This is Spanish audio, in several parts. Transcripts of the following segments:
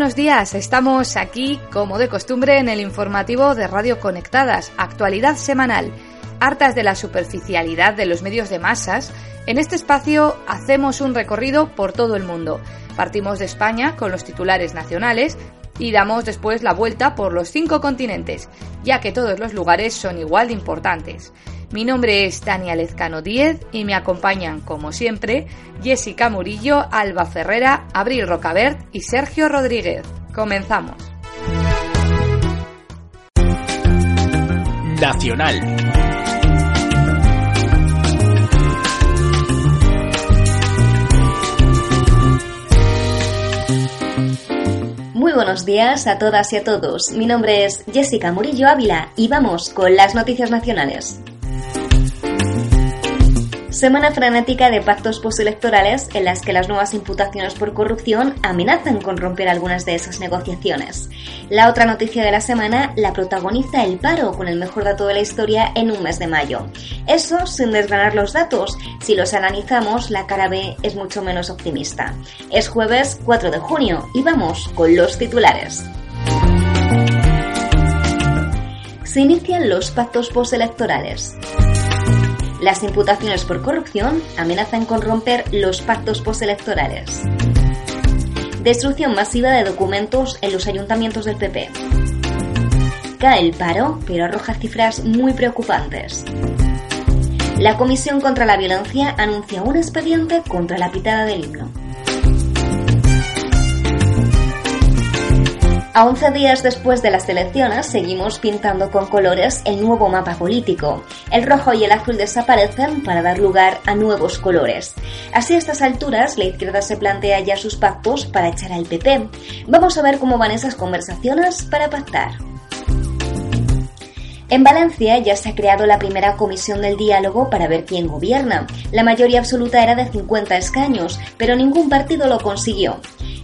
Buenos días, estamos aquí como de costumbre en el informativo de Radio Conectadas, actualidad semanal. Hartas de la superficialidad de los medios de masas, en este espacio hacemos un recorrido por todo el mundo. Partimos de España con los titulares nacionales y damos después la vuelta por los cinco continentes, ya que todos los lugares son igual de importantes. Mi nombre es Tania Lezcano Díez y me acompañan, como siempre, Jessica Murillo, Alba Ferrera, Abril Rocabert y Sergio Rodríguez. Comenzamos. Nacional. Muy buenos días a todas y a todos. Mi nombre es Jessica Murillo Ávila y vamos con las noticias nacionales. Semana frenética de pactos postelectorales en las que las nuevas imputaciones por corrupción amenazan con romper algunas de esas negociaciones. La otra noticia de la semana la protagoniza el paro con el mejor dato de la historia en un mes de mayo. Eso sin desgranar los datos. Si los analizamos, la cara B es mucho menos optimista. Es jueves 4 de junio y vamos con los titulares. Se inician los pactos postelectorales. Las imputaciones por corrupción amenazan con romper los pactos postelectorales. Destrucción masiva de documentos en los ayuntamientos del PP. Cae el paro, pero arroja cifras muy preocupantes. La Comisión contra la Violencia anuncia un expediente contra la pitada del himno. A 11 días después de las elecciones, seguimos pintando con colores el nuevo mapa político. El rojo y el azul desaparecen para dar lugar a nuevos colores. Así a estas alturas, la izquierda se plantea ya sus pactos para echar al PP. Vamos a ver cómo van esas conversaciones para pactar. En Valencia ya se ha creado la primera comisión del diálogo para ver quién gobierna. La mayoría absoluta era de 50 escaños, pero ningún partido lo consiguió.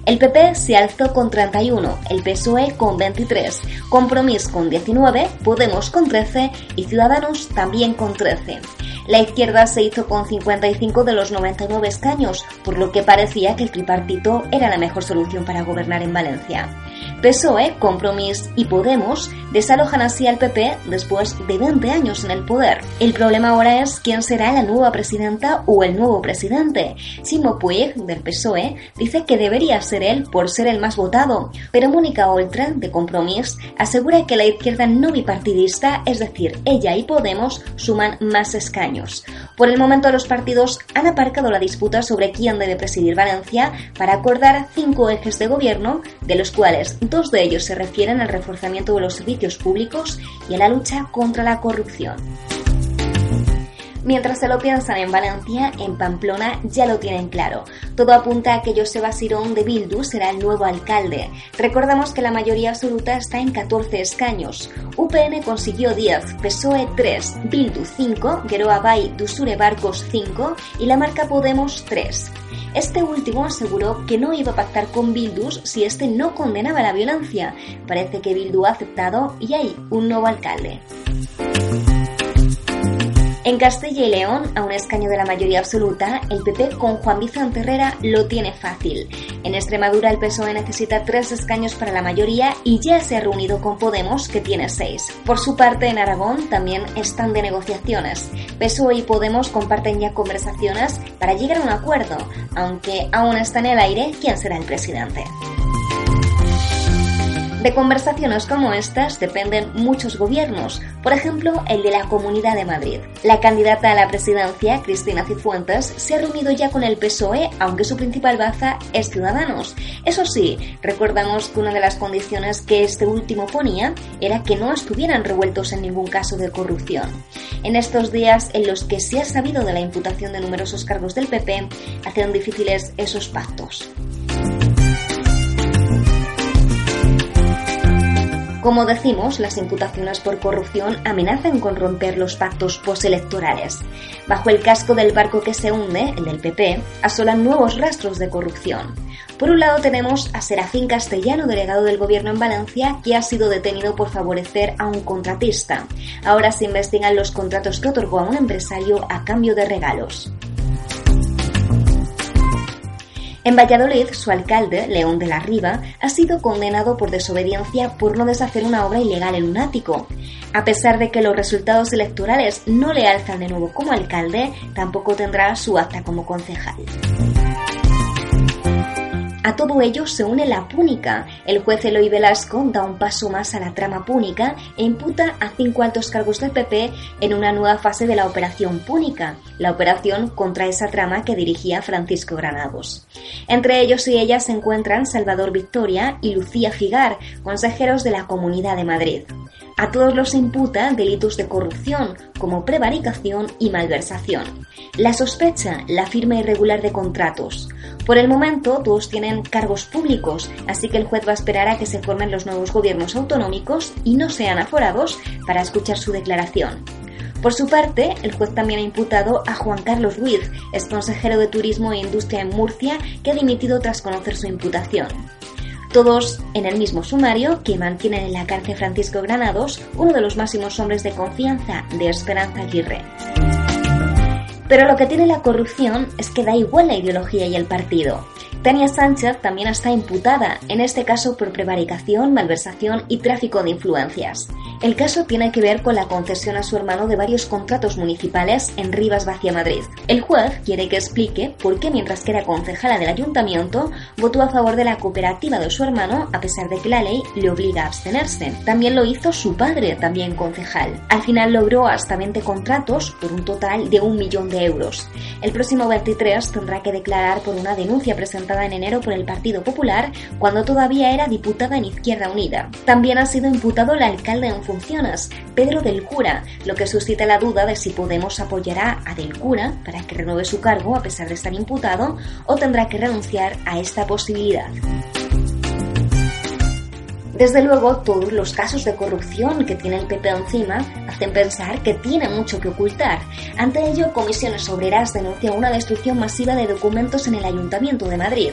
El PP se alzó con 31, el PSOE con 23, Compromís con 19, Podemos con 13 y Ciudadanos también con 13. La izquierda se hizo con 55 de los 99 escaños, por lo que parecía que el tripartito era la mejor solución para gobernar en Valencia. PSOE, Compromís y Podemos desalojan así al PP después de 20 años en el poder. El problema ahora es quién será la nueva presidenta o el nuevo presidente. Simo Puig, del PSOE, dice que debería ser él por ser el más votado, pero Mónica Oltra, de Compromís, asegura que la izquierda no bipartidista, es decir, ella y Podemos, suman más escaños. Por el momento los partidos han aparcado la disputa sobre quién debe presidir Valencia para acordar cinco ejes de gobierno, de los cuales dos de ellos se refieren al reforzamiento de los servicios públicos y a la lucha contra la corrupción. Mientras se lo piensan en Valencia, en Pamplona ya lo tienen claro. Todo apunta a que Joseba Sirón de Bildu será el nuevo alcalde. Recordamos que la mayoría absoluta está en 14 escaños. UPN consiguió 10, PSOE 3, Bildu 5, Geroa Bay Dusure Barcos 5 y la marca Podemos 3. Este último aseguró que no iba a pactar con Bildus si este no condenaba la violencia. Parece que Bildu ha aceptado y hay un nuevo alcalde. En Castilla y León, a un escaño de la mayoría absoluta, el PP con Juan Vicente Herrera lo tiene fácil. En Extremadura el PSOE necesita tres escaños para la mayoría y ya se ha reunido con Podemos, que tiene seis. Por su parte, en Aragón también están de negociaciones. PSOE y Podemos comparten ya conversaciones para llegar a un acuerdo, aunque aún está en el aire quién será el presidente. De conversaciones como estas dependen muchos gobiernos, por ejemplo el de la Comunidad de Madrid. La candidata a la presidencia, Cristina Cifuentes, se ha reunido ya con el PSOE, aunque su principal baza es Ciudadanos. Eso sí, recordamos que una de las condiciones que este último ponía era que no estuvieran revueltos en ningún caso de corrupción. En estos días en los que se ha sabido de la imputación de numerosos cargos del PP, hacen difíciles esos pactos. Como decimos, las imputaciones por corrupción amenazan con romper los pactos postelectorales. Bajo el casco del barco que se hunde, el del PP, asolan nuevos rastros de corrupción. Por un lado tenemos a Serafín Castellano, delegado del gobierno en Valencia, que ha sido detenido por favorecer a un contratista. Ahora se investigan los contratos que otorgó a un empresario a cambio de regalos. En Valladolid, su alcalde, León de la Riva, ha sido condenado por desobediencia por no deshacer una obra ilegal en un ático. A pesar de que los resultados electorales no le alzan de nuevo como alcalde, tampoco tendrá su acta como concejal. A todo ello se une la púnica. El juez Eloy Velasco da un paso más a la trama púnica e imputa a cinco altos cargos del PP en una nueva fase de la operación púnica, la operación contra esa trama que dirigía Francisco Granados. Entre ellos y ellas se encuentran Salvador Victoria y Lucía Figar, consejeros de la Comunidad de Madrid. A todos los imputa delitos de corrupción, como prevaricación y malversación. La sospecha, la firma irregular de contratos. Por el momento, todos tienen cargos públicos, así que el juez va a esperar a que se formen los nuevos gobiernos autonómicos y no sean aforados para escuchar su declaración. Por su parte, el juez también ha imputado a Juan Carlos Ruiz, ex consejero de Turismo e Industria en Murcia, que ha dimitido tras conocer su imputación todos en el mismo sumario que mantienen en la cárcel Francisco Granados, uno de los máximos hombres de confianza de Esperanza Aguirre. Pero lo que tiene la corrupción es que da igual la ideología y el partido. Tania Sánchez también está imputada, en este caso por prevaricación, malversación y tráfico de influencias. El caso tiene que ver con la concesión a su hermano de varios contratos municipales en Rivas Vacia Madrid. El juez quiere que explique por qué mientras que era concejala del ayuntamiento votó a favor de la cooperativa de su hermano a pesar de que la ley le obliga a abstenerse. También lo hizo su padre, también concejal. Al final logró hasta 20 contratos por un total de un millón de euros. El próximo 23 tendrá que declarar por una denuncia presentada en enero por el Partido Popular cuando todavía era diputada en Izquierda Unida. También ha sido imputado el alcalde en funciones, Pedro del Cura, lo que suscita la duda de si Podemos apoyará a del Cura para que renueve su cargo a pesar de estar imputado o tendrá que renunciar a esta posibilidad. Desde luego, todos los casos de corrupción que tiene el PP encima hacen pensar que tiene mucho que ocultar. Ante ello, Comisiones Obreras denuncia una destrucción masiva de documentos en el Ayuntamiento de Madrid.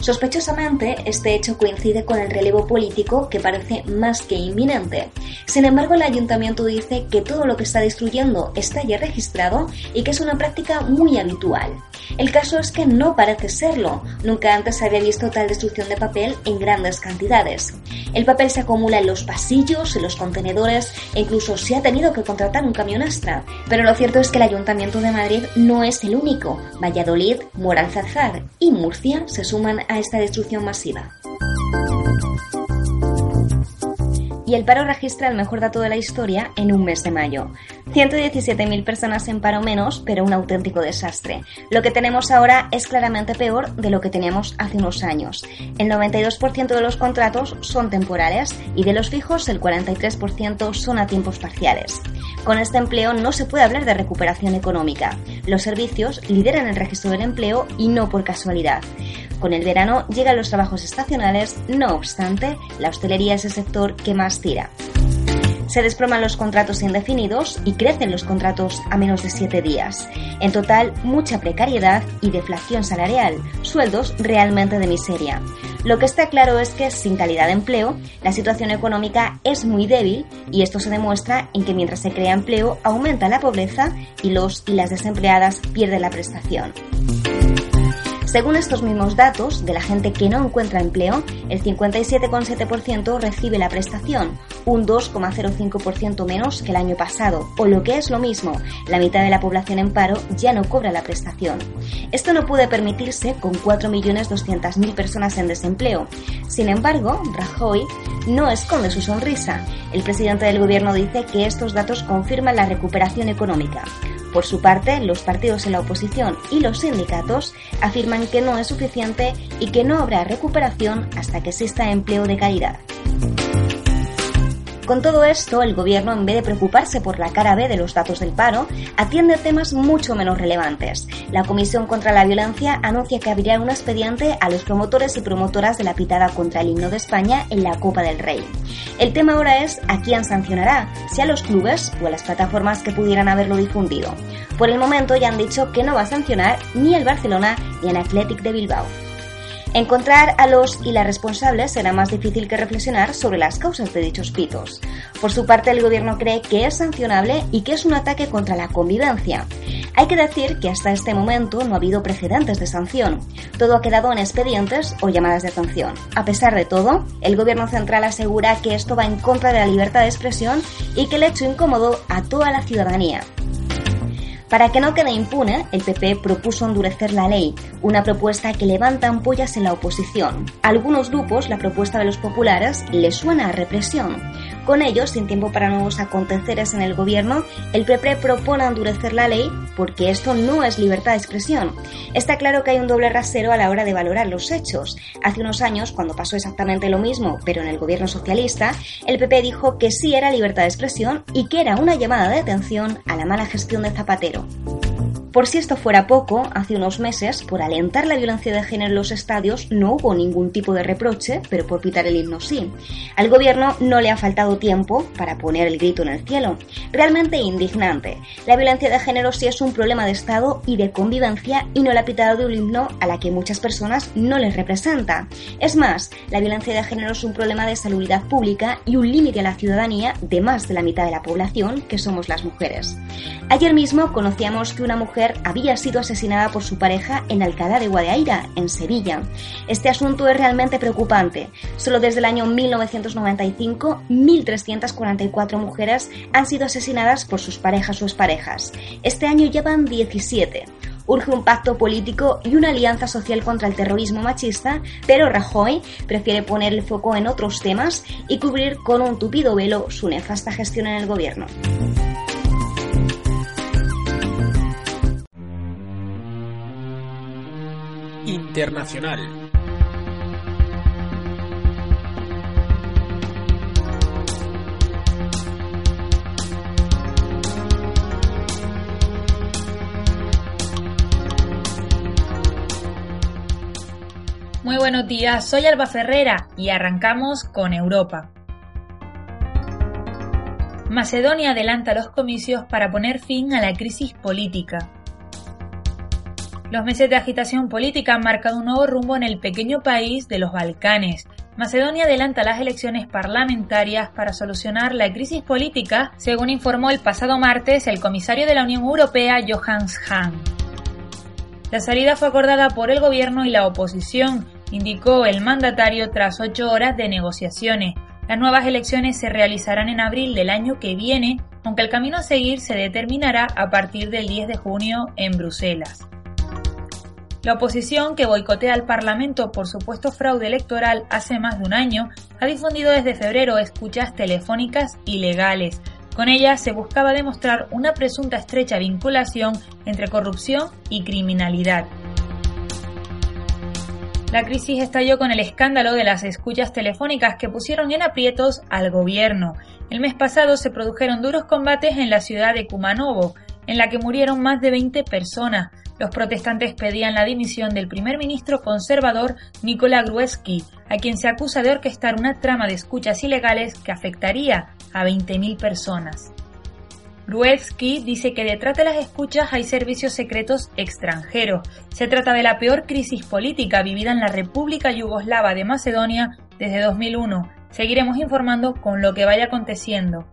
Sospechosamente, este hecho coincide con el relevo político que parece más que inminente. Sin embargo, el ayuntamiento dice que todo lo que está destruyendo está ya registrado y que es una práctica muy habitual. El caso es que no parece serlo. Nunca antes se había visto tal destrucción de papel en grandes cantidades. El papel se acumula en los pasillos, en los contenedores e incluso se ha tenido que contratar un camión extra. Pero lo cierto es que el Ayuntamiento de Madrid no es el único. Valladolid, Moralzarzar y Murcia se suman a esta destrucción masiva. Y el paro registra el mejor dato de la historia en un mes de mayo. 117.000 personas en paro menos, pero un auténtico desastre. Lo que tenemos ahora es claramente peor de lo que teníamos hace unos años. El 92% de los contratos son temporales y de los fijos el 43% son a tiempos parciales. Con este empleo no se puede hablar de recuperación económica. Los servicios lideran el registro del empleo y no por casualidad. Con el verano llegan los trabajos estacionales, no obstante, la hostelería es el sector que más tira. Se desploman los contratos indefinidos y crecen los contratos a menos de 7 días. En total, mucha precariedad y deflación salarial, sueldos realmente de miseria. Lo que está claro es que sin calidad de empleo, la situación económica es muy débil y esto se demuestra en que mientras se crea empleo aumenta la pobreza y los y las desempleadas pierden la prestación. Según estos mismos datos, de la gente que no encuentra empleo, el 57,7% recibe la prestación, un 2,05% menos que el año pasado, o lo que es lo mismo, la mitad de la población en paro ya no cobra la prestación. Esto no puede permitirse con 4.200.000 personas en desempleo. Sin embargo, Rajoy no esconde su sonrisa. El presidente del gobierno dice que estos datos confirman la recuperación económica. Por su parte, los partidos en la oposición y los sindicatos afirman que no es suficiente y que no habrá recuperación hasta que exista empleo de calidad. Con todo esto, el gobierno, en vez de preocuparse por la cara B de los datos del paro, atiende temas mucho menos relevantes. La Comisión contra la Violencia anuncia que abrirá un expediente a los promotores y promotoras de la pitada contra el himno de España en la Copa del Rey. El tema ahora es a quién sancionará, si a los clubes o a las plataformas que pudieran haberlo difundido. Por el momento ya han dicho que no va a sancionar ni el Barcelona ni el Athletic de Bilbao. Encontrar a los y las responsables será más difícil que reflexionar sobre las causas de dichos pitos. Por su parte, el gobierno cree que es sancionable y que es un ataque contra la convivencia. Hay que decir que hasta este momento no ha habido precedentes de sanción. Todo ha quedado en expedientes o llamadas de atención. A pesar de todo, el gobierno central asegura que esto va en contra de la libertad de expresión y que ha hecho incómodo a toda la ciudadanía. Para que no quede impune, el PP propuso endurecer la ley, una propuesta que levanta ampollas en la oposición. A algunos grupos la propuesta de los populares les suena a represión. Con ello, sin tiempo para nuevos aconteceres en el gobierno, el PP propone endurecer la ley porque esto no es libertad de expresión. Está claro que hay un doble rasero a la hora de valorar los hechos. Hace unos años, cuando pasó exactamente lo mismo, pero en el gobierno socialista, el PP dijo que sí era libertad de expresión y que era una llamada de atención a la mala gestión de Zapatero. Por si esto fuera poco, hace unos meses, por alentar la violencia de género en los estadios, no hubo ningún tipo de reproche, pero por pitar el himno sí. Al gobierno no le ha faltado tiempo para poner el grito en el cielo. Realmente indignante. La violencia de género sí es un problema de Estado y de convivencia y no la pitada de un himno a la que muchas personas no les representa. Es más, la violencia de género es un problema de salubridad pública y un límite a la ciudadanía de más de la mitad de la población, que somos las mujeres. Ayer mismo conocíamos que una mujer había sido asesinada por su pareja en Alcalá de Guadaira, en Sevilla. Este asunto es realmente preocupante. Solo desde el año 1995, 1.344 mujeres han sido asesinadas por sus parejas o exparejas. Este año llevan 17 urge un pacto político y una alianza social contra el terrorismo machista, pero Rajoy prefiere poner el foco en otros temas y cubrir con un tupido velo su nefasta gestión en el gobierno. Internacional. Muy buenos días, soy Alba Ferrera y arrancamos con Europa. Macedonia adelanta los comicios para poner fin a la crisis política. Los meses de agitación política han marcado un nuevo rumbo en el pequeño país de los Balcanes. Macedonia adelanta las elecciones parlamentarias para solucionar la crisis política, según informó el pasado martes el comisario de la Unión Europea Johannes Hahn. La salida fue acordada por el gobierno y la oposición, indicó el mandatario tras ocho horas de negociaciones. Las nuevas elecciones se realizarán en abril del año que viene, aunque el camino a seguir se determinará a partir del 10 de junio en Bruselas. La oposición, que boicotea al Parlamento por supuesto fraude electoral hace más de un año, ha difundido desde febrero escuchas telefónicas ilegales. Con ellas se buscaba demostrar una presunta estrecha vinculación entre corrupción y criminalidad. La crisis estalló con el escándalo de las escuchas telefónicas que pusieron en aprietos al gobierno. El mes pasado se produjeron duros combates en la ciudad de Kumanovo, en la que murieron más de 20 personas. Los protestantes pedían la dimisión del primer ministro conservador Nikola Gruevski, a quien se acusa de orquestar una trama de escuchas ilegales que afectaría a 20.000 personas. Gruevski dice que detrás de las escuchas hay servicios secretos extranjeros. Se trata de la peor crisis política vivida en la República Yugoslava de Macedonia desde 2001. Seguiremos informando con lo que vaya aconteciendo.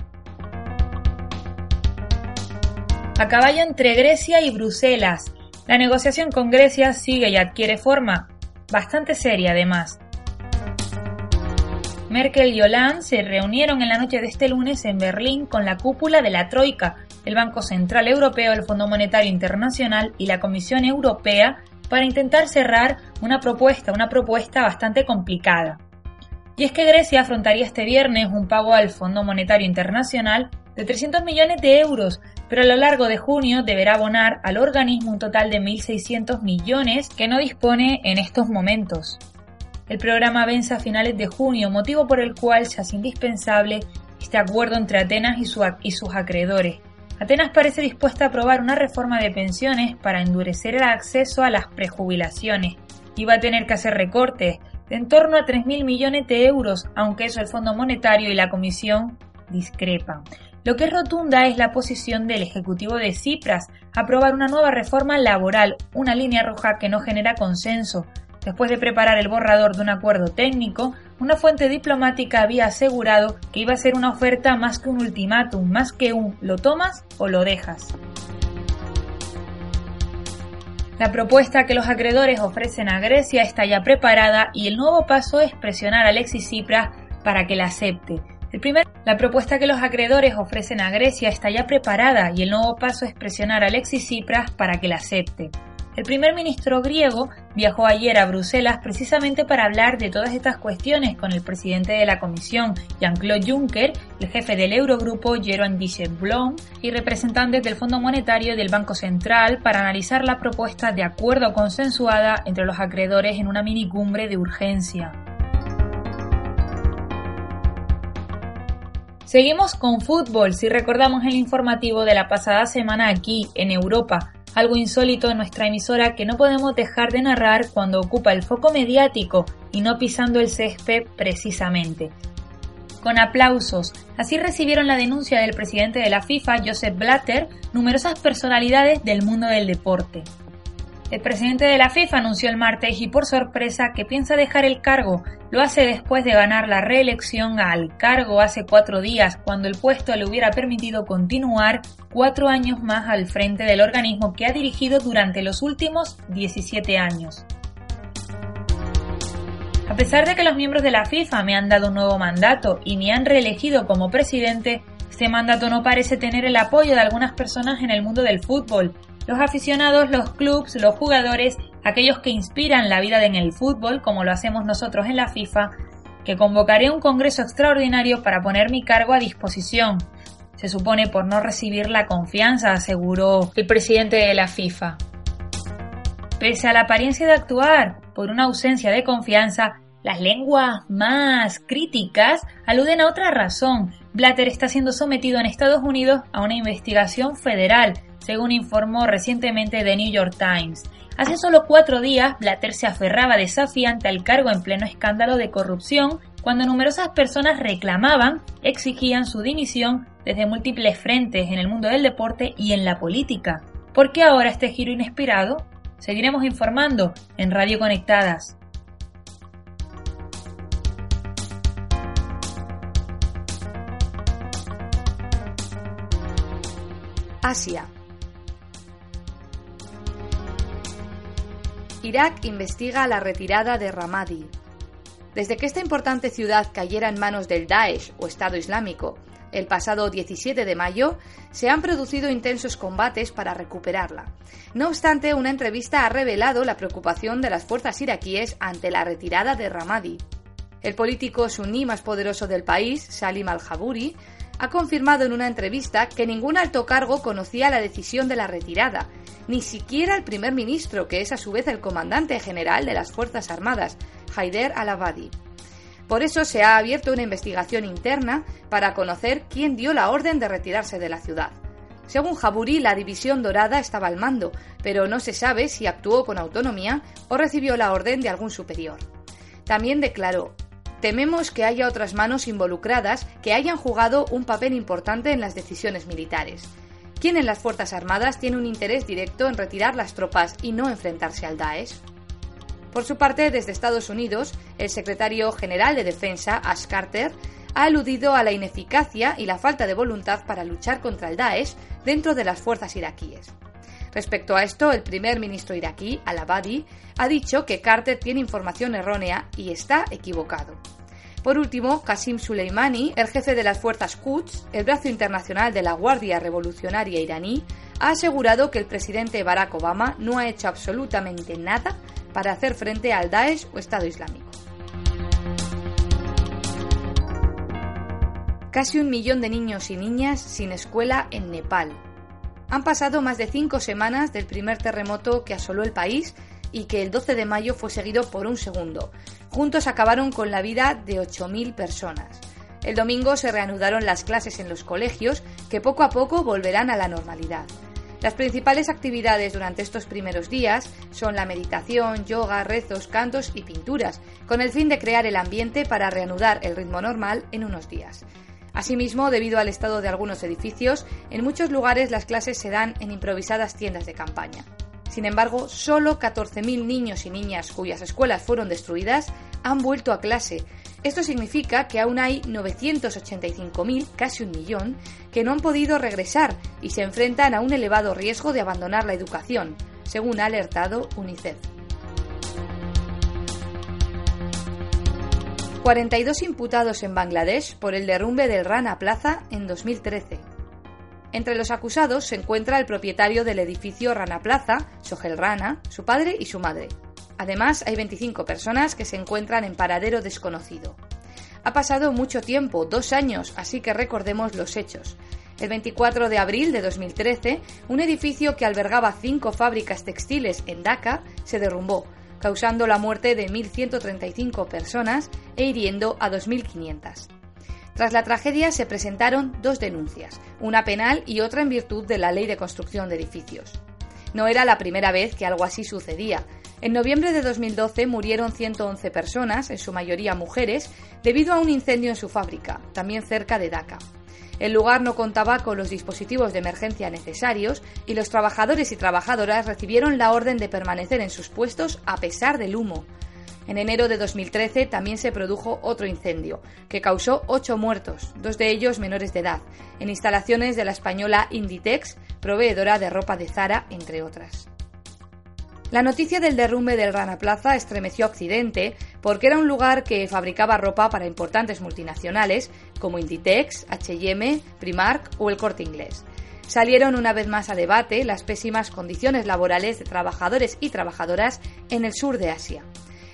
A caballo entre Grecia y Bruselas, la negociación con Grecia sigue y adquiere forma bastante seria además. Merkel y Hollande se reunieron en la noche de este lunes en Berlín con la cúpula de la Troika, el Banco Central Europeo, el Fondo Monetario Internacional y la Comisión Europea para intentar cerrar una propuesta, una propuesta bastante complicada. Y es que Grecia afrontaría este viernes un pago al Fondo Monetario Internacional de 300 millones de euros pero a lo largo de junio deberá abonar al organismo un total de 1.600 millones que no dispone en estos momentos. El programa vence a finales de junio, motivo por el cual se hace indispensable este acuerdo entre Atenas y, sus acreedores. Atenas parece dispuesta a aprobar una reforma de pensiones para endurecer el acceso a las prejubilaciones y va a tener que hacer recortes de en torno a 3.000 millones de euros, aunque eso el Fondo Monetario y la Comisión discrepan. Lo que es rotunda es la posición del Ejecutivo de Cipras, aprobar una nueva reforma laboral, una línea roja que no genera consenso. Después de preparar el borrador de un acuerdo técnico, una fuente diplomática había asegurado que iba a ser una oferta más que un ultimátum, más que un lo tomas o lo dejas. La propuesta que los acreedores ofrecen a Grecia está ya preparada y el nuevo paso es presionar a Alexis Tsipras para que la acepte. La propuesta que los acreedores ofrecen a Grecia está ya preparada y el nuevo paso es presionar a Alexis Tsipras para que la acepte. El primer ministro griego viajó ayer a Bruselas precisamente para hablar de todas estas cuestiones con el presidente de la Comisión, Jean-Claude Juncker, el jefe del Eurogrupo, Jeroen Dijsselbloem, y representantes del Fondo Monetario y del Banco Central para analizar la propuesta de acuerdo consensuada entre los acreedores en una minicumbre de urgencia. Seguimos con fútbol si recordamos el informativo de la pasada semana aquí, en Europa, algo insólito en nuestra emisora que no podemos dejar de narrar cuando ocupa el foco mediático y no pisando el césped precisamente. Con aplausos, así recibieron la denuncia del presidente de la FIFA, Joseph Blatter, numerosas personalidades del mundo del deporte. El presidente de la FIFA anunció el martes y por sorpresa que piensa dejar el cargo. Lo hace después de ganar la reelección al cargo hace cuatro días, cuando el puesto le hubiera permitido continuar cuatro años más al frente del organismo que ha dirigido durante los últimos 17 años. A pesar de que los miembros de la FIFA me han dado un nuevo mandato y me han reelegido como presidente, este mandato no parece tener el apoyo de algunas personas en el mundo del fútbol, los aficionados, los clubs, los jugadores, aquellos que inspiran la vida en el fútbol, como lo hacemos nosotros en la FIFA, que convocaré un congreso extraordinario para poner mi cargo a disposición. Se supone por no recibir la confianza, aseguró el presidente de la FIFA. Pese a la apariencia de actuar por una ausencia de confianza, las lenguas más críticas aluden a otra razón. Blatter está siendo sometido en Estados Unidos a una investigación federal según informó recientemente The New York Times. Hace solo cuatro días, Blatter se aferraba desafiante al cargo en pleno escándalo de corrupción cuando numerosas personas reclamaban, exigían su dimisión desde múltiples frentes en el mundo del deporte y en la política. ¿Por qué ahora este giro inesperado? Seguiremos informando en Radio Conectadas. Asia. Irak investiga la retirada de Ramadi. Desde que esta importante ciudad cayera en manos del Daesh o Estado Islámico el pasado 17 de mayo, se han producido intensos combates para recuperarla. No obstante, una entrevista ha revelado la preocupación de las fuerzas iraquíes ante la retirada de Ramadi. El político suní más poderoso del país, Salim al-Jaburi, ha confirmado en una entrevista que ningún alto cargo conocía la decisión de la retirada ni siquiera el primer ministro, que es a su vez el comandante general de las Fuerzas Armadas, Haider al-Abadi. Por eso se ha abierto una investigación interna para conocer quién dio la orden de retirarse de la ciudad. Según Jaburi, la División Dorada estaba al mando, pero no se sabe si actuó con autonomía o recibió la orden de algún superior. También declaró, tememos que haya otras manos involucradas que hayan jugado un papel importante en las decisiones militares. ¿Quién en las Fuerzas Armadas tiene un interés directo en retirar las tropas y no enfrentarse al Daesh? Por su parte, desde Estados Unidos, el secretario general de Defensa, Ash Carter, ha aludido a la ineficacia y la falta de voluntad para luchar contra el Daesh dentro de las fuerzas iraquíes. Respecto a esto, el primer ministro iraquí, al-Abadi, ha dicho que Carter tiene información errónea y está equivocado. Por último, Qasim Soleimani, el jefe de las fuerzas Quds, el brazo internacional de la Guardia Revolucionaria iraní, ha asegurado que el presidente Barack Obama no ha hecho absolutamente nada para hacer frente al Daesh o Estado Islámico. Casi un millón de niños y niñas sin escuela en Nepal. Han pasado más de cinco semanas del primer terremoto que asoló el país y que el 12 de mayo fue seguido por un segundo. Juntos acabaron con la vida de 8.000 personas. El domingo se reanudaron las clases en los colegios, que poco a poco volverán a la normalidad. Las principales actividades durante estos primeros días son la meditación, yoga, rezos, cantos y pinturas, con el fin de crear el ambiente para reanudar el ritmo normal en unos días. Asimismo, debido al estado de algunos edificios, en muchos lugares las clases se dan en improvisadas tiendas de campaña. Sin embargo, solo 14.000 niños y niñas cuyas escuelas fueron destruidas han vuelto a clase. Esto significa que aún hay 985.000, casi un millón, que no han podido regresar y se enfrentan a un elevado riesgo de abandonar la educación, según ha alertado UNICEF. 42 imputados en Bangladesh por el derrumbe del Rana Plaza en 2013. Entre los acusados se encuentra el propietario del edificio Rana Plaza, Sohel Rana, su padre y su madre. Además, hay 25 personas que se encuentran en paradero desconocido. Ha pasado mucho tiempo, dos años, así que recordemos los hechos. El 24 de abril de 2013, un edificio que albergaba cinco fábricas textiles en Dhaka se derrumbó, causando la muerte de 1.135 personas e hiriendo a 2.500. Tras la tragedia se presentaron dos denuncias, una penal y otra en virtud de la Ley de Construcción de Edificios. No era la primera vez que algo así sucedía. En noviembre de 2012 murieron 111 personas, en su mayoría mujeres, debido a un incendio en su fábrica, también cerca de Dhaka. El lugar no contaba con los dispositivos de emergencia necesarios y los trabajadores y trabajadoras recibieron la orden de permanecer en sus puestos a pesar del humo. En enero de 2013 también se produjo otro incendio, que causó ocho muertos, dos de ellos menores de edad, en instalaciones de la española Inditex, proveedora de ropa de Zara, entre otras. La noticia del derrumbe del Rana Plaza estremeció Occidente porque era un lugar que fabricaba ropa para importantes multinacionales como Inditex, HM, Primark o el Corte Inglés. Salieron una vez más a debate las pésimas condiciones laborales de trabajadores y trabajadoras en el sur de Asia.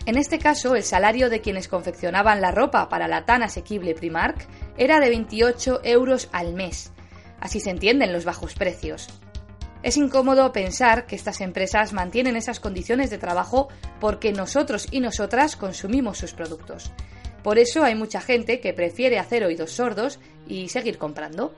En este caso, el salario de quienes confeccionaban la ropa para la tan asequible Primark era de 28 euros al mes. Así se entienden los bajos precios. Es incómodo pensar que estas empresas mantienen esas condiciones de trabajo porque nosotros y nosotras consumimos sus productos. Por eso hay mucha gente que prefiere hacer oídos sordos y seguir comprando.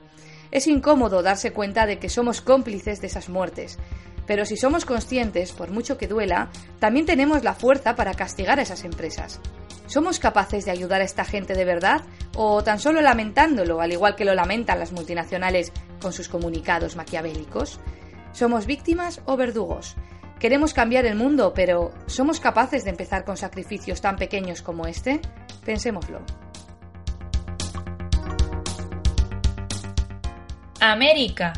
Es incómodo darse cuenta de que somos cómplices de esas muertes, pero si somos conscientes, por mucho que duela, también tenemos la fuerza para castigar a esas empresas. ¿Somos capaces de ayudar a esta gente de verdad o tan solo lamentándolo, al igual que lo lamentan las multinacionales con sus comunicados maquiavélicos? ¿Somos víctimas o verdugos? Queremos cambiar el mundo, pero ¿somos capaces de empezar con sacrificios tan pequeños como este? Pensémoslo. América.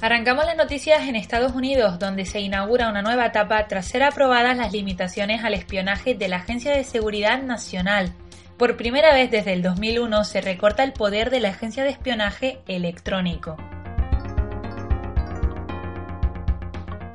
Arrancamos las noticias en Estados Unidos, donde se inaugura una nueva etapa tras ser aprobadas las limitaciones al espionaje de la Agencia de Seguridad Nacional. Por primera vez desde el 2001 se recorta el poder de la Agencia de Espionaje Electrónico.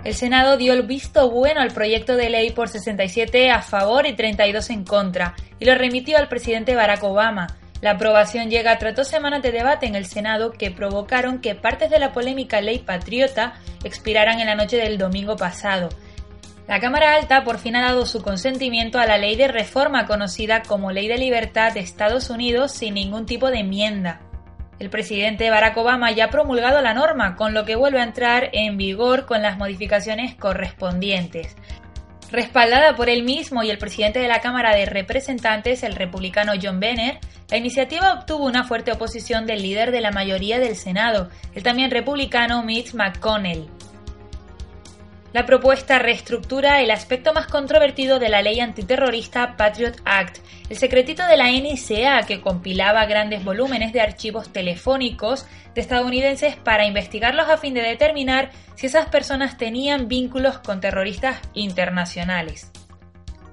El Senado dio el visto bueno al proyecto de ley por 67 a favor y 32 en contra y lo remitió al presidente Barack Obama. La aprobación llega tras dos semanas de debate en el Senado que provocaron que partes de la polémica ley patriota expiraran en la noche del domingo pasado. La Cámara Alta por fin ha dado su consentimiento a la ley de reforma conocida como Ley de Libertad de Estados Unidos sin ningún tipo de enmienda. El presidente Barack Obama ya ha promulgado la norma, con lo que vuelve a entrar en vigor con las modificaciones correspondientes. Respaldada por él mismo y el presidente de la Cámara de Representantes, el republicano John Boehner, la iniciativa obtuvo una fuerte oposición del líder de la mayoría del Senado, el también republicano Mitch McConnell. La propuesta reestructura el aspecto más controvertido de la ley antiterrorista Patriot Act, el secretito de la NSA que compilaba grandes volúmenes de archivos telefónicos de estadounidenses para investigarlos a fin de determinar si esas personas tenían vínculos con terroristas internacionales.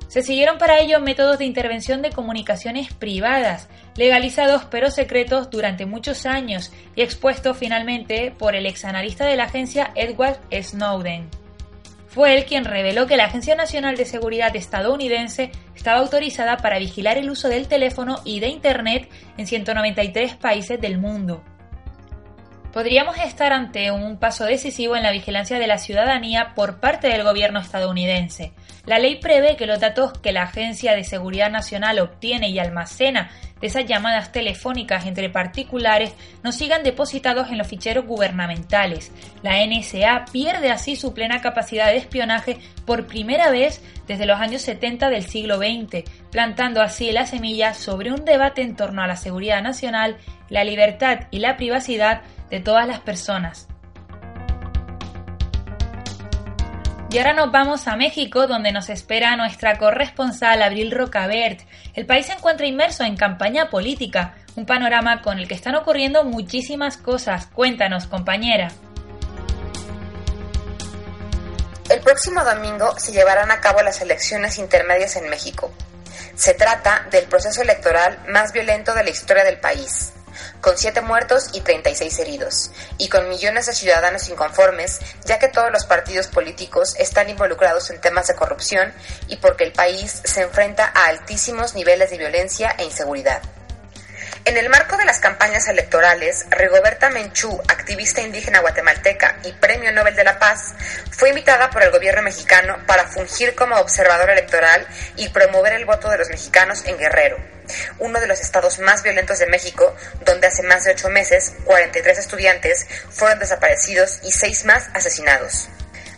Se siguieron para ello métodos de intervención de comunicaciones privadas, legalizados pero secretos durante muchos años y expuestos finalmente por el exanalista de la agencia Edward Snowden. Fue él quien reveló que la Agencia Nacional de Seguridad estadounidense estaba autorizada para vigilar el uso del teléfono y de Internet en 193 países del mundo. Podríamos estar ante un paso decisivo en la vigilancia de la ciudadanía por parte del gobierno estadounidense. La ley prevé que los datos que la Agencia de Seguridad Nacional obtiene y almacena de esas llamadas telefónicas entre particulares no sigan depositados en los ficheros gubernamentales. La NSA pierde así su plena capacidad de espionaje por primera vez desde los años 70 del siglo XX, plantando así la semilla sobre un debate en torno a la seguridad nacional, la libertad y la privacidad de todas las personas. Y ahora nos vamos a México, donde nos espera nuestra corresponsal Abril Rocabert. El país se encuentra inmerso en campaña política, un panorama con el que están ocurriendo muchísimas cosas. Cuéntanos, compañera. El próximo domingo se llevarán a cabo las elecciones intermedias en México. Se trata del proceso electoral más violento de la historia del país con 7 muertos y 36 heridos, y con millones de ciudadanos inconformes, ya que todos los partidos políticos están involucrados en temas de corrupción y porque el país se enfrenta a altísimos niveles de violencia e inseguridad. En el marco de las campañas electorales, Rigoberta Menchú, activista indígena guatemalteca y Premio Nobel de la Paz, fue invitada por el gobierno mexicano para fungir como observadora electoral y promover el voto de los mexicanos en Guerrero, uno de los estados más violentos de México, donde hace más de ocho meses 43 estudiantes fueron desaparecidos y seis más asesinados.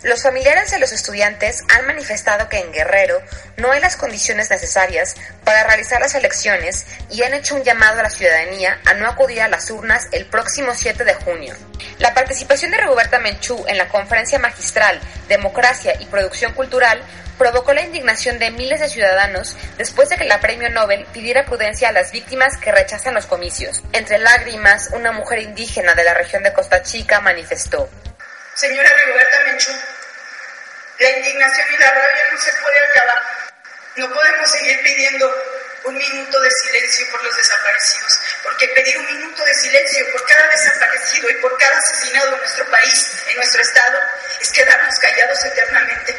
Los familiares de los estudiantes han manifestado que en Guerrero no hay las condiciones necesarias para realizar las elecciones y han hecho un llamado a la ciudadanía a no acudir a las urnas el próximo 7 de junio. La participación de Rigoberta Menchú en la conferencia magistral Democracia y Producción Cultural provocó la indignación de miles de ciudadanos después de que la premio Nobel pidiera prudencia a las víctimas que rechazan los comicios. Entre lágrimas, una mujer indígena de la región de Costa Chica manifestó. Señora Rigoberta Menchú, la indignación y la rabia no se puede acabar. No podemos seguir pidiendo un minuto de silencio por los desaparecidos, porque pedir un minuto de silencio por cada desaparecido y por cada asesinado en nuestro país, en nuestro estado, es quedarnos callados eternamente.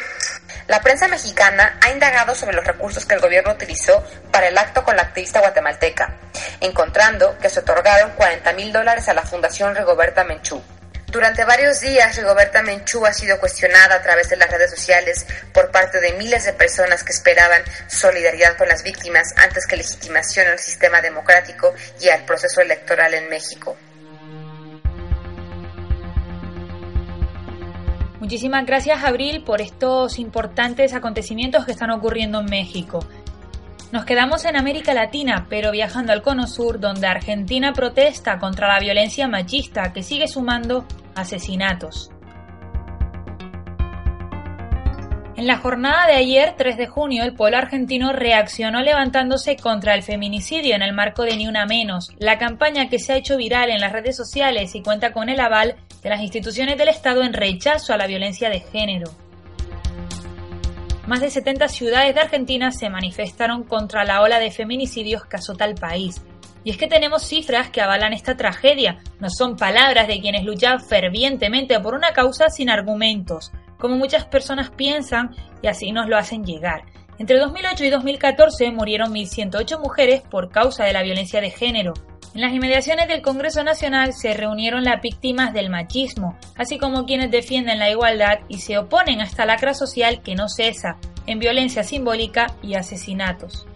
La prensa mexicana ha indagado sobre los recursos que el gobierno utilizó para el acto con la activista guatemalteca, encontrando que se otorgaron 40 mil dólares a la Fundación Rigoberta Menchú. Durante varios días, Rigoberta Menchú ha sido cuestionada a través de las redes sociales por parte de miles de personas que esperaban solidaridad con las víctimas antes que legitimación al sistema democrático y al proceso electoral en México. Muchísimas gracias, Abril, por estos importantes acontecimientos que están ocurriendo en México. Nos quedamos en América Latina, pero viajando al Cono Sur, donde Argentina protesta contra la violencia machista que sigue sumando asesinatos. En la jornada de ayer, 3 de junio, el pueblo argentino reaccionó levantándose contra el feminicidio en el marco de Ni Una Menos, la campaña que se ha hecho viral en las redes sociales y cuenta con el aval de las instituciones del Estado en rechazo a la violencia de género. Más de 70 ciudades de Argentina se manifestaron contra la ola de feminicidios que azota el país, y es que tenemos cifras que avalan esta tragedia, no son palabras de quienes luchan fervientemente por una causa sin argumentos, como muchas personas piensan y así nos lo hacen llegar. Entre 2008 y 2014 murieron 1.108 mujeres por causa de la violencia de género. En las inmediaciones del Congreso Nacional se reunieron las víctimas del machismo, así como quienes defienden la igualdad y se oponen a esta lacra social que no cesa, en violencia simbólica y asesinatos.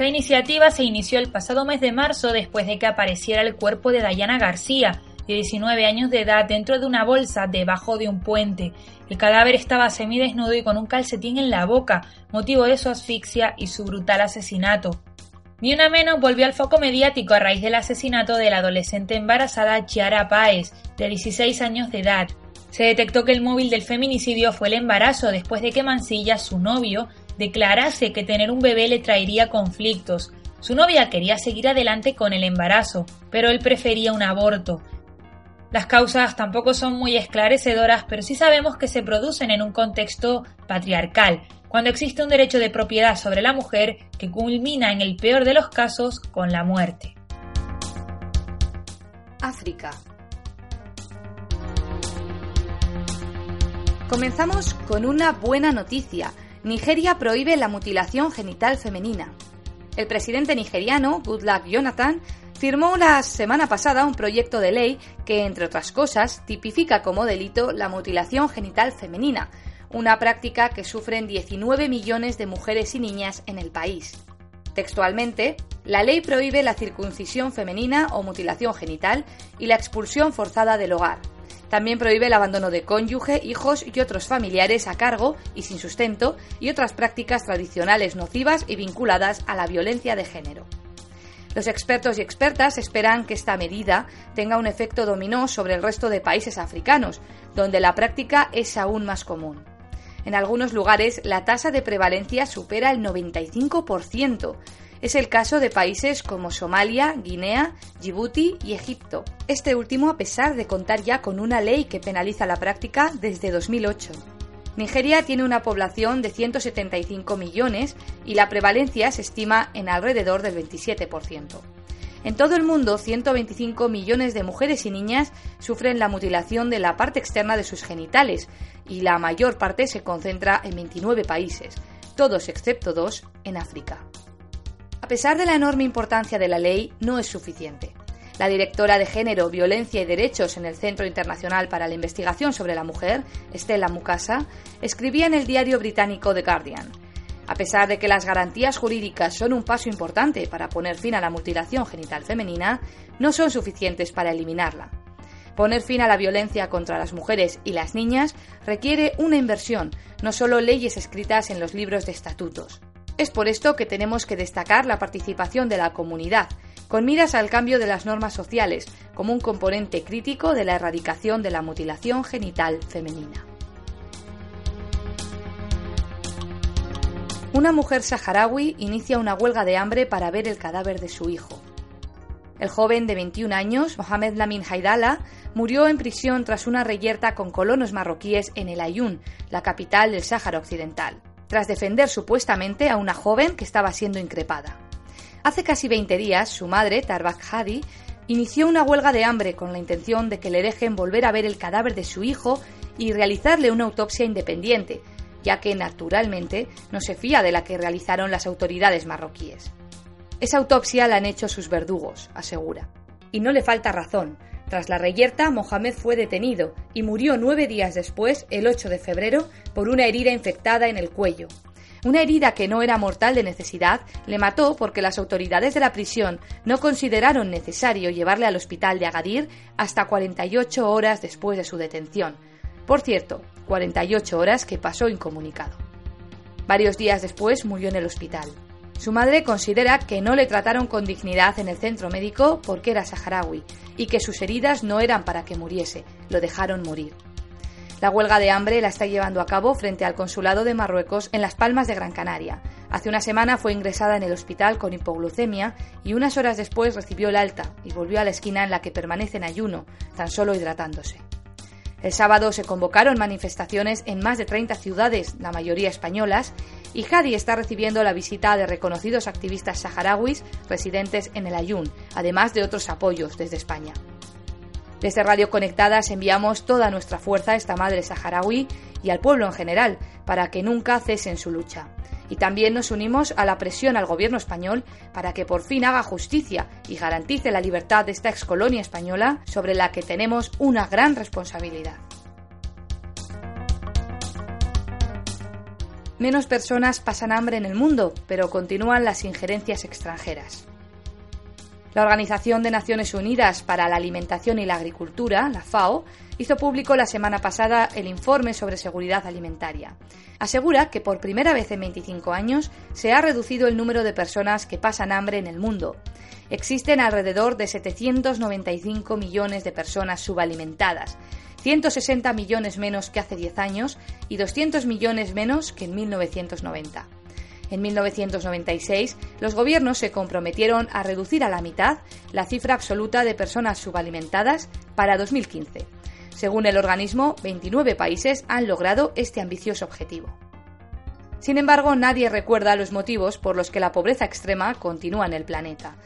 Esta iniciativa se inició el pasado mes de marzo después de que apareciera el cuerpo de Dayana García, de 19 años de edad, dentro de una bolsa debajo de un puente. El cadáver estaba semidesnudo y con un calcetín en la boca, motivo de su asfixia y su brutal asesinato. Ni una menos volvió al foco mediático a raíz del asesinato de la adolescente embarazada Chiara Páez, de 16 años de edad. Se detectó que el móvil del feminicidio fue el embarazo después de que Mancilla, su novio, declarase que tener un bebé le traería conflictos. Su novia quería seguir adelante con el embarazo, pero él prefería un aborto. Las causas tampoco son muy esclarecedoras, pero sí sabemos que se producen en un contexto patriarcal, cuando existe un derecho de propiedad sobre la mujer que culmina en el peor de los casos con la muerte. África. Comenzamos con una buena noticia. Nigeria prohíbe la mutilación genital femenina. El presidente nigeriano, Goodluck Jonathan, firmó la semana pasada un proyecto de ley que, entre otras cosas, tipifica como delito la mutilación genital femenina, una práctica que sufren 19 millones de mujeres y niñas en el país. Textualmente, la ley prohíbe la circuncisión femenina o mutilación genital y la expulsión forzada del hogar. También prohíbe el abandono de cónyuge, hijos y otros familiares a cargo y sin sustento y otras prácticas tradicionales nocivas y vinculadas a la violencia de género. Los expertos y expertas esperan que esta medida tenga un efecto dominó sobre el resto de países africanos, donde la práctica es aún más común. En algunos lugares la tasa de prevalencia supera el 95%. Es el caso de países como Somalia, Guinea, Djibouti y Egipto. Este último a pesar de contar ya con una ley que penaliza la práctica desde 2008. Nigeria tiene una población de 175 millones y la prevalencia se estima en alrededor del 27%. En todo el mundo, 125 millones de mujeres y niñas sufren la mutilación de la parte externa de sus genitales y la mayor parte se concentra en 29 países, todos excepto dos en África. A pesar de la enorme importancia de la ley, no es suficiente. La directora de Género, Violencia y Derechos en el Centro Internacional para la Investigación sobre la Mujer, Stella Mukasa, escribía en el diario británico The Guardian. A pesar de que las garantías jurídicas son un paso importante para poner fin a la mutilación genital femenina, no son suficientes para eliminarla. Poner fin a la violencia contra las mujeres y las niñas requiere una inversión, no solo leyes escritas en los libros de estatutos. Es por esto que tenemos que destacar la participación de la comunidad, con miras al cambio de las normas sociales, como un componente crítico de la erradicación de la mutilación genital femenina. Una mujer saharaui inicia una huelga de hambre para ver el cadáver de su hijo. El joven de 21 años, Mohamed Lamin Haidala, murió en prisión tras una reyerta con colonos marroquíes en el Ayun, la capital del Sáhara Occidental, tras defender supuestamente a una joven que estaba siendo increpada. Hace casi 20 días, su madre, Tarbak Hadi, inició una huelga de hambre con la intención de que le dejen volver a ver el cadáver de su hijo y realizarle una autopsia independiente, ya que naturalmente no se fía de la que realizaron las autoridades marroquíes. Esa autopsia la han hecho sus verdugos, asegura. Y no le falta razón. Tras la reyerta, Mohamed fue detenido y murió nueve días después, el 8 de febrero, por una herida infectada en el cuello. Una herida que no era mortal de necesidad le mató porque las autoridades de la prisión no consideraron necesario llevarle al hospital de Agadir hasta 48 horas después de su detención. Por cierto, 48 horas que pasó incomunicado. Varios días después murió en el hospital. Su madre considera que no le trataron con dignidad en el centro médico porque era saharaui y que sus heridas no eran para que muriese, lo dejaron morir. La huelga de hambre la está llevando a cabo frente al consulado de Marruecos en Las Palmas de Gran Canaria. Hace una semana fue ingresada en el hospital con hipoglucemia y unas horas después recibió el alta y volvió a la esquina en la que permanece en ayuno, tan solo hidratándose. El sábado se convocaron manifestaciones en más de 30 ciudades, la mayoría españolas, y Hadi está recibiendo la visita de reconocidos activistas saharauis residentes en el Ayun, además de otros apoyos desde España. Desde Radio Conectadas enviamos toda nuestra fuerza a esta madre saharaui y al pueblo en general para que nunca cesen su lucha y también nos unimos a la presión al gobierno español para que por fin haga justicia y garantice la libertad de esta excolonia española sobre la que tenemos una gran responsabilidad. Menos personas pasan hambre en el mundo, pero continúan las injerencias extranjeras. La Organización de Naciones Unidas para la Alimentación y la Agricultura, la FAO, hizo público la semana pasada el informe sobre seguridad alimentaria. Asegura que por primera vez en 25 años se ha reducido el número de personas que pasan hambre en el mundo. Existen alrededor de 795 millones de personas subalimentadas, 160 millones menos que hace 10 años y 200 millones menos que en 1990. En 1996, los gobiernos se comprometieron a reducir a la mitad la cifra absoluta de personas subalimentadas para 2015. Según el organismo, 29 países han logrado este ambicioso objetivo. Sin embargo, nadie recuerda los motivos por los que la pobreza extrema continúa en el planeta.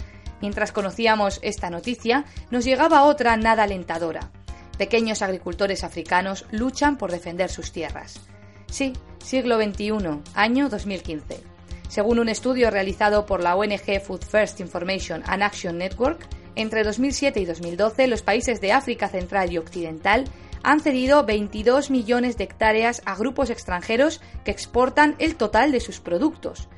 Mientras conocíamos esta noticia, nos llegaba otra nada alentadora. Pequeños agricultores africanos luchan por defender sus tierras. Sí, siglo XXI, año 2015. Según un estudio realizado por la ONG Food First Information and Action Network, entre 2007 y 2012 los países de África Central y Occidental han cedido 22 millones de hectáreas a grupos extranjeros que exportan el total de sus productos.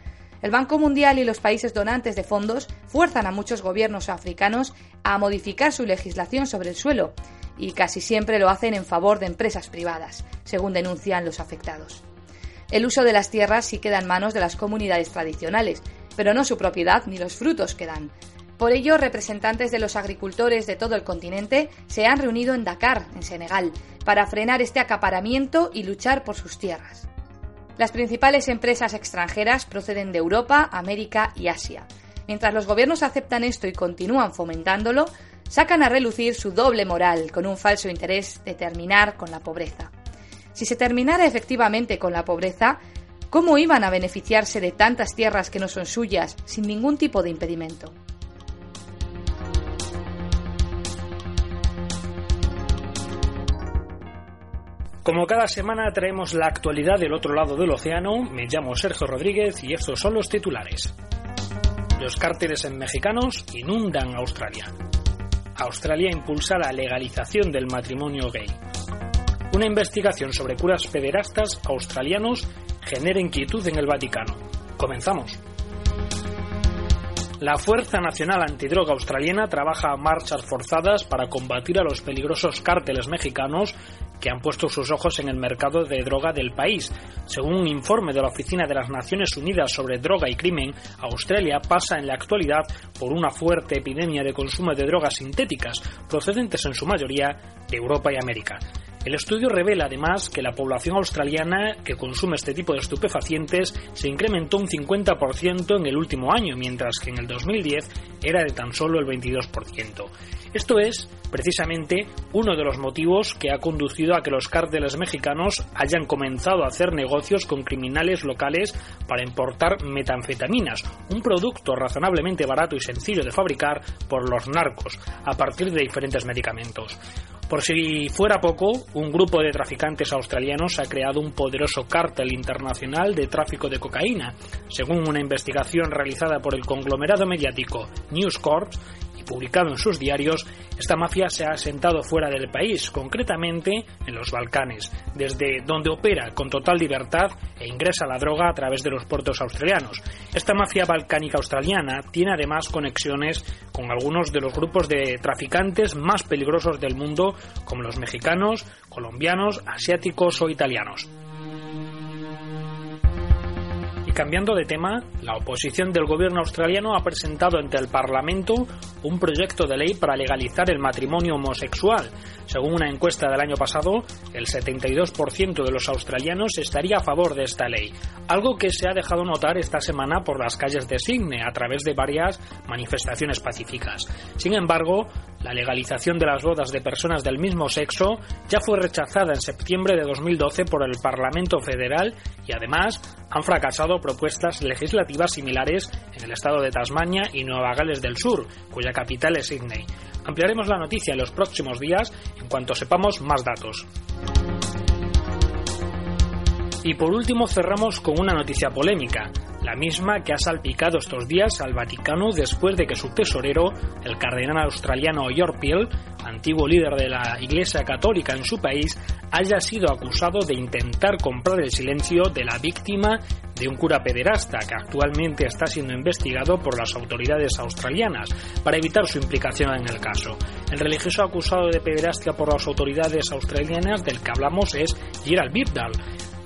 El Banco Mundial y los países donantes de fondos fuerzan a muchos gobiernos africanos a modificar su legislación sobre el suelo y casi siempre lo hacen en favor de empresas privadas, según denuncian los afectados. El uso de las tierras sí queda en manos de las comunidades tradicionales, pero no su propiedad ni los frutos que dan. Por ello, representantes de los agricultores de todo el continente se han reunido en Dakar, en Senegal, para frenar este acaparamiento y luchar por sus tierras. Las principales empresas extranjeras proceden de Europa, América y Asia. Mientras los gobiernos aceptan esto y continúan fomentándolo, sacan a relucir su doble moral con un falso interés de terminar con la pobreza. Si se terminara efectivamente con la pobreza, ¿cómo iban a beneficiarse de tantas tierras que no son suyas sin ningún tipo de impedimento? Como cada semana traemos la actualidad del otro lado del océano, me llamo Sergio Rodríguez y estos son los titulares. Los cárteles en mexicanos inundan Australia. Australia impulsa la legalización del matrimonio gay. Una investigación sobre curas pederastas australianos genera inquietud en el Vaticano. Comenzamos. La Fuerza Nacional Antidroga Australiana trabaja a marchas forzadas para combatir a los peligrosos cárteles mexicanos que han puesto sus ojos en el mercado de droga del país. Según un informe de la Oficina de las Naciones Unidas sobre Droga y Crimen, Australia pasa en la actualidad por una fuerte epidemia de consumo de drogas sintéticas, procedentes en su mayoría de Europa y América. El estudio revela además que la población australiana que consume este tipo de estupefacientes se incrementó un 50% en el último año, mientras que en el 2010 era de tan solo el 22%. Esto es, precisamente, uno de los motivos que ha conducido a que los cárteles mexicanos hayan comenzado a hacer negocios con criminales locales para importar metanfetaminas, un producto razonablemente barato y sencillo de fabricar por los narcos, a partir de diferentes medicamentos. Por si fuera poco, un grupo de traficantes australianos ha creado un poderoso cártel internacional de tráfico de cocaína. Según una investigación realizada por el conglomerado mediático News Corp, publicado en sus diarios, esta mafia se ha asentado fuera del país, concretamente en los Balcanes, desde donde opera con total libertad e ingresa la droga a través de los puertos australianos. Esta mafia balcánica australiana tiene además conexiones con algunos de los grupos de traficantes más peligrosos del mundo, como los mexicanos, colombianos, asiáticos o italianos. Cambiando de tema, la oposición del gobierno australiano ha presentado ante el Parlamento un proyecto de ley para legalizar el matrimonio homosexual. Según una encuesta del año pasado, el 72% de los australianos estaría a favor de esta ley, algo que se ha dejado notar esta semana por las calles de Sydney a través de varias manifestaciones pacíficas. Sin embargo, la legalización de las bodas de personas del mismo sexo ya fue rechazada en septiembre de 2012 por el Parlamento Federal y además han fracasado propuestas legislativas similares en el estado de Tasmania y Nueva Gales del Sur, cuya capital es Sydney. Ampliaremos la noticia en los próximos días en cuanto sepamos más datos. Y por último cerramos con una noticia polémica la misma que ha salpicado estos días al Vaticano después de que su tesorero, el cardenal australiano York Peel, antiguo líder de la Iglesia Católica en su país, haya sido acusado de intentar comprar el silencio de la víctima de un cura pederasta que actualmente está siendo investigado por las autoridades australianas para evitar su implicación en el caso. El religioso acusado de pederastia por las autoridades australianas del que hablamos es Gerald Birdal,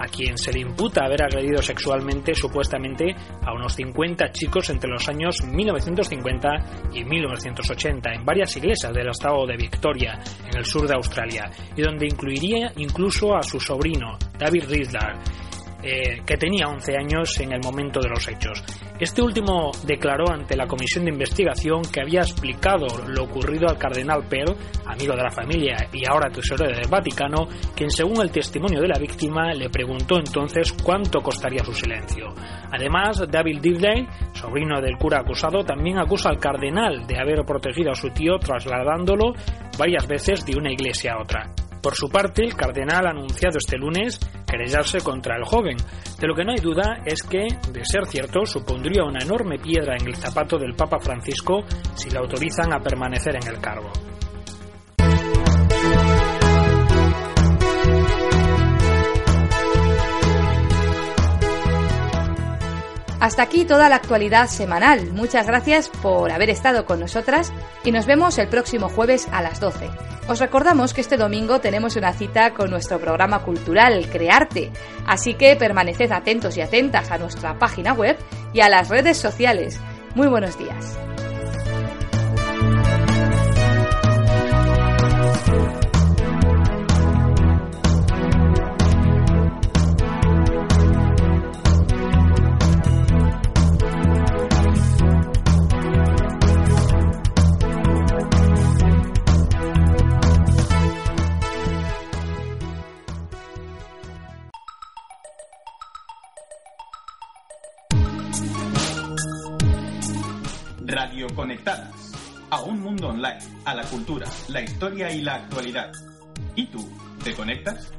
a quien se le imputa haber agredido sexualmente supuestamente a unos 50 chicos entre los años 1950 y 1980 en varias iglesias del estado de Victoria, en el sur de Australia, y donde incluiría incluso a su sobrino, David Riddler eh, que tenía 11 años en el momento de los hechos. Este último declaró ante la comisión de investigación que había explicado lo ocurrido al cardenal Pell, amigo de la familia y ahora tesorero del Vaticano, quien según el testimonio de la víctima le preguntó entonces cuánto costaría su silencio. Además, David Dibley, sobrino del cura acusado, también acusa al cardenal de haber protegido a su tío trasladándolo varias veces de una iglesia a otra. Por su parte, el cardenal ha anunciado este lunes querellarse contra el joven. De lo que no hay duda es que, de ser cierto, supondría una enorme piedra en el zapato del Papa Francisco si le autorizan a permanecer en el cargo. Hasta aquí toda la actualidad semanal. Muchas gracias por haber estado con nosotras y nos vemos el próximo jueves a las 12. Os recordamos que este domingo tenemos una cita con nuestro programa cultural Crearte, así que permaneced atentos y atentas a nuestra página web y a las redes sociales. Muy buenos días. A la cultura, la historia y la actualidad. ¿Y tú, te conectas?